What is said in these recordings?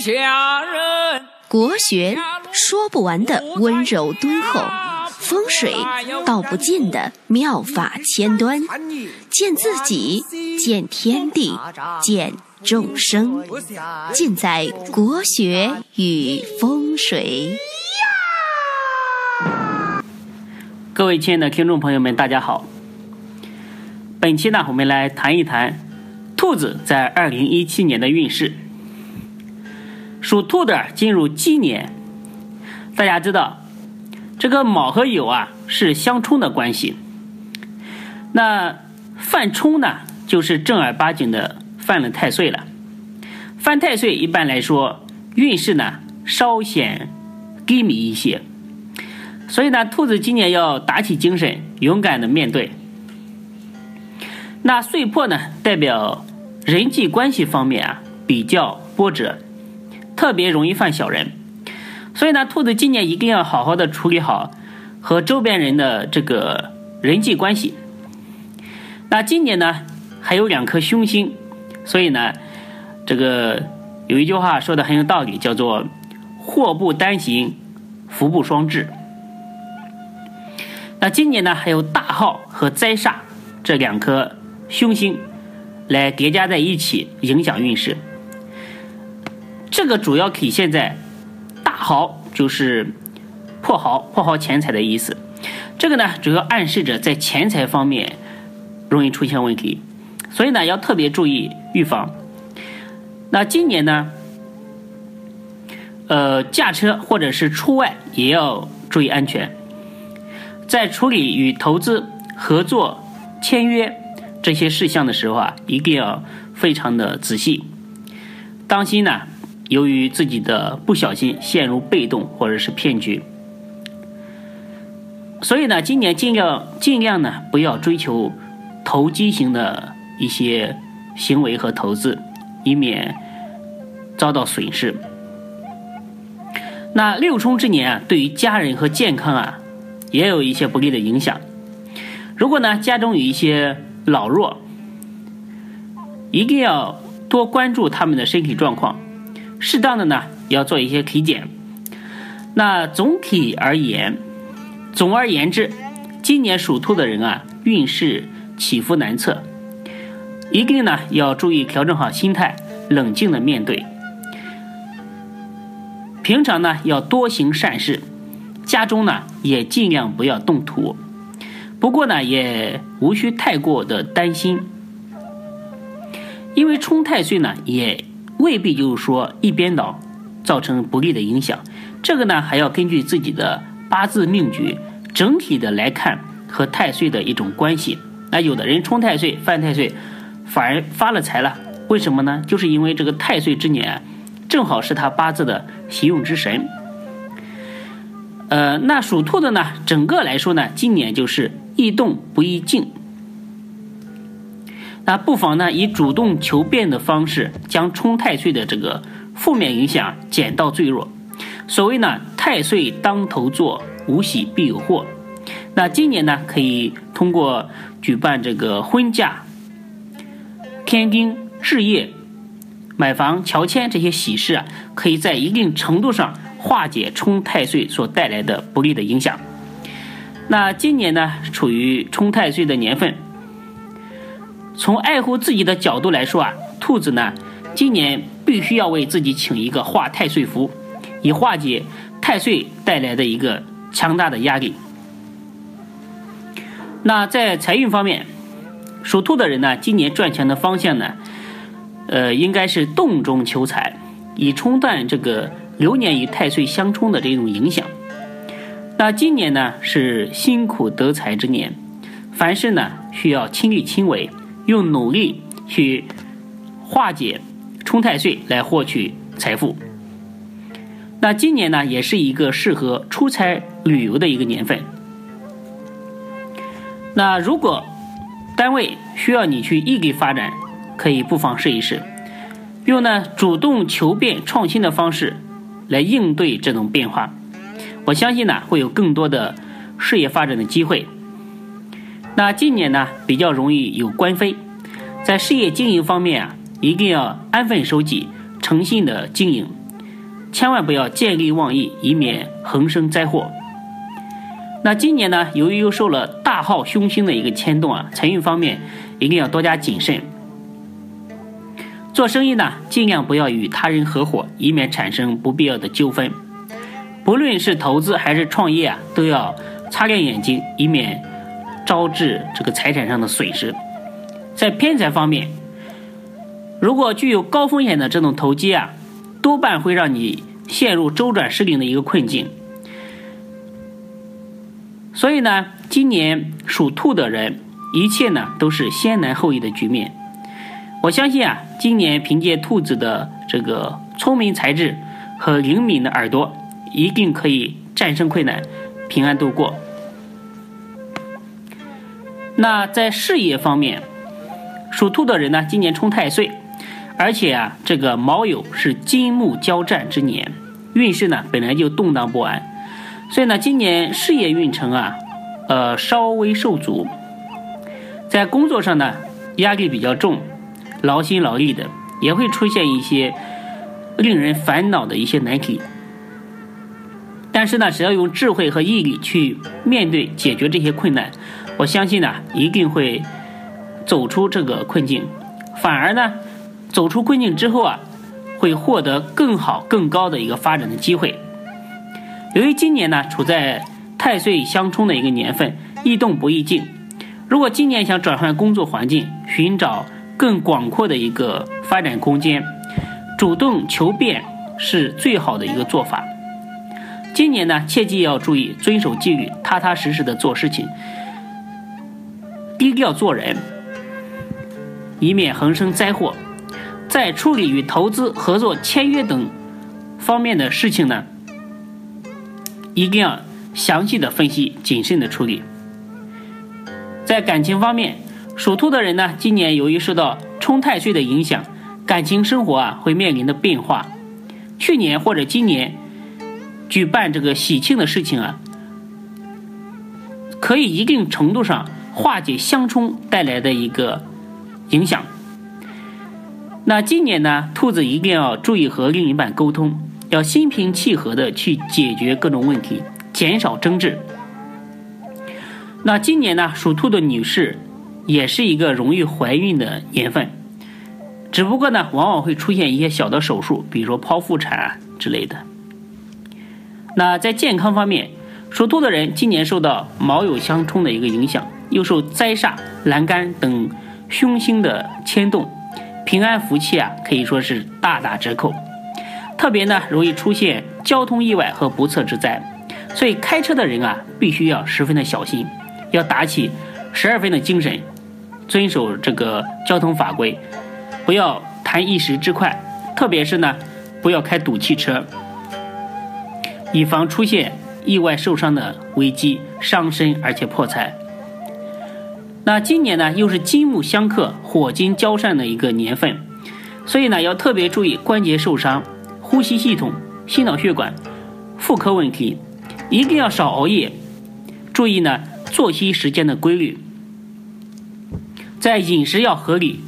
下人。国学说不完的温柔敦厚，风水道不尽的妙法千端，见自己，见天地，见众生，尽在国学与风水。各位亲爱的听众朋友们，大家好。本期呢，我们来谈一谈兔子在二零一七年的运势。属兔的进入鸡年，大家知道，这个卯和酉啊是相冲的关系。那犯冲呢，就是正儿八经的犯了太岁了。犯太岁一般来说运势呢稍显低迷一些，所以呢，兔子今年要打起精神，勇敢的面对。那岁破呢，代表人际关系方面啊比较波折。特别容易犯小人，所以呢，兔子今年一定要好好的处理好和周边人的这个人际关系。那今年呢，还有两颗凶星，所以呢，这个有一句话说的很有道理，叫做“祸不单行，福不双至”。那今年呢，还有大耗和灾煞这两颗凶星来叠加在一起，影响运势。这个主要体现在大豪，就是破豪、破豪钱财的意思。这个呢，主要暗示着在钱财方面容易出现问题，所以呢，要特别注意预防。那今年呢，呃，驾车或者是出外也要注意安全，在处理与投资、合作、签约这些事项的时候啊，一定要非常的仔细，当心呢。由于自己的不小心陷入被动或者是骗局，所以呢，今年尽量尽量呢不要追求投机型的一些行为和投资，以免遭到损失。那六冲之年啊，对于家人和健康啊，也有一些不利的影响。如果呢家中有一些老弱，一定要多关注他们的身体状况。适当的呢，要做一些体检。那总体而言，总而言之，今年属兔的人啊，运势起伏难测，一定呢要注意调整好心态，冷静的面对。平常呢要多行善事，家中呢也尽量不要动土。不过呢，也无需太过的担心，因为冲太岁呢也。未必就是说一边倒造成不利的影响，这个呢还要根据自己的八字命局整体的来看和太岁的一种关系。那有的人冲太岁犯太岁，反而发了财了，为什么呢？就是因为这个太岁之年正好是他八字的喜用之神。呃，那属兔的呢，整个来说呢，今年就是易动不易静。那不妨呢，以主动求变的方式，将冲太岁的这个负面影响减到最弱。所谓呢，太岁当头坐，无喜必有祸。那今年呢，可以通过举办这个婚嫁、添丁、置业、买房、乔迁这些喜事啊，可以在一定程度上化解冲太岁所带来的不利的影响。那今年呢，处于冲太岁的年份。从爱护自己的角度来说啊，兔子呢，今年必须要为自己请一个化太岁符，以化解太岁带来的一个强大的压力。那在财运方面，属兔的人呢，今年赚钱的方向呢，呃，应该是动中求财，以冲淡这个流年与太岁相冲的这种影响。那今年呢，是辛苦得财之年，凡事呢需要亲力亲为。用努力去化解冲太岁来获取财富。那今年呢，也是一个适合出差旅游的一个年份。那如果单位需要你去异地发展，可以不妨试一试，用呢主动求变、创新的方式来应对这种变化。我相信呢，会有更多的事业发展的机会。那今年呢，比较容易有官非，在事业经营方面啊，一定要安分守己、诚信的经营，千万不要见利忘义，以免横生灾祸。那今年呢，由于又受了大号凶星的一个牵动啊，财运方面一定要多加谨慎。做生意呢，尽量不要与他人合伙，以免产生不必要的纠纷。不论是投资还是创业啊，都要擦亮眼睛，以免招致这个财产上的损失。在偏财方面，如果具有高风险的这种投机啊，多半会让你陷入周转失灵的一个困境。所以呢，今年属兔的人，一切呢都是先难后易的局面。我相信啊，今年凭借兔子的这个聪明才智和灵敏的耳朵，一定可以战胜困难，平安度过。那在事业方面，属兔的人呢，今年冲太岁，而且啊，这个卯酉是金木交战之年，运势呢本来就动荡不安，所以呢，今年事业运程啊，呃，稍微受阻，在工作上呢，压力比较重。劳心劳力的，也会出现一些令人烦恼的一些难题。但是呢，只要用智慧和毅力去面对、解决这些困难，我相信呢，一定会走出这个困境。反而呢，走出困境之后啊，会获得更好、更高的一个发展的机会。由于今年呢处在太岁相冲的一个年份，易动不易静。如果今年想转换工作环境，寻找更广阔的一个发展空间，主动求变是最好的一个做法。今年呢，切记要注意遵守纪律，踏踏实实的做事情，低调做人，以免横生灾祸。在处理与投资、合作、签约等方面的事情呢，一定要详细的分析，谨慎的处理。在感情方面。属兔的人呢，今年由于受到冲太岁的影响，感情生活啊会面临的变化。去年或者今年举办这个喜庆的事情啊，可以一定程度上化解相冲带来的一个影响。那今年呢，兔子一定要注意和另一半沟通，要心平气和的去解决各种问题，减少争执。那今年呢，属兔的女士。也是一个容易怀孕的年份，只不过呢，往往会出现一些小的手术，比如说剖腹产啊之类的。那在健康方面，属兔的人今年受到卯酉相冲的一个影响，又受灾煞、栏杆等凶星的牵动，平安福气啊可以说是大打折扣。特别呢，容易出现交通意外和不测之灾，所以开车的人啊，必须要十分的小心，要打起。十二分的精神，遵守这个交通法规，不要贪一时之快，特别是呢，不要开赌气车，以防出现意外受伤的危机，伤身而且破财。那今年呢，又是金木相克、火金交战的一个年份，所以呢，要特别注意关节受伤、呼吸系统、心脑血管、妇科问题，一定要少熬夜，注意呢。作息时间的规律，在饮食要合理，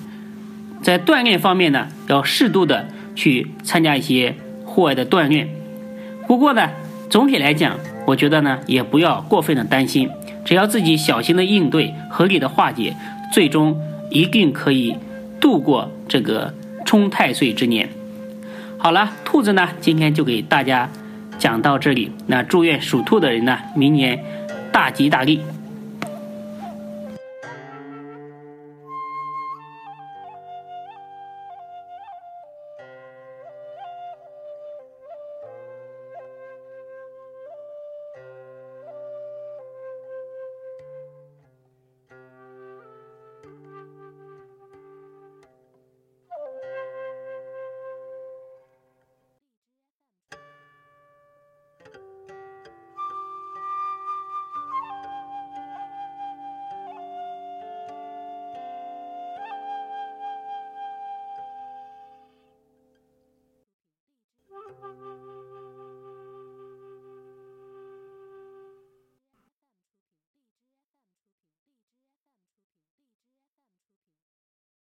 在锻炼方面呢，要适度的去参加一些户外的锻炼。不过呢，总体来讲，我觉得呢，也不要过分的担心，只要自己小心的应对，合理的化解，最终一定可以度过这个冲太岁之年。好了，兔子呢，今天就给大家讲到这里。那祝愿属兔的人呢，明年。大吉大利。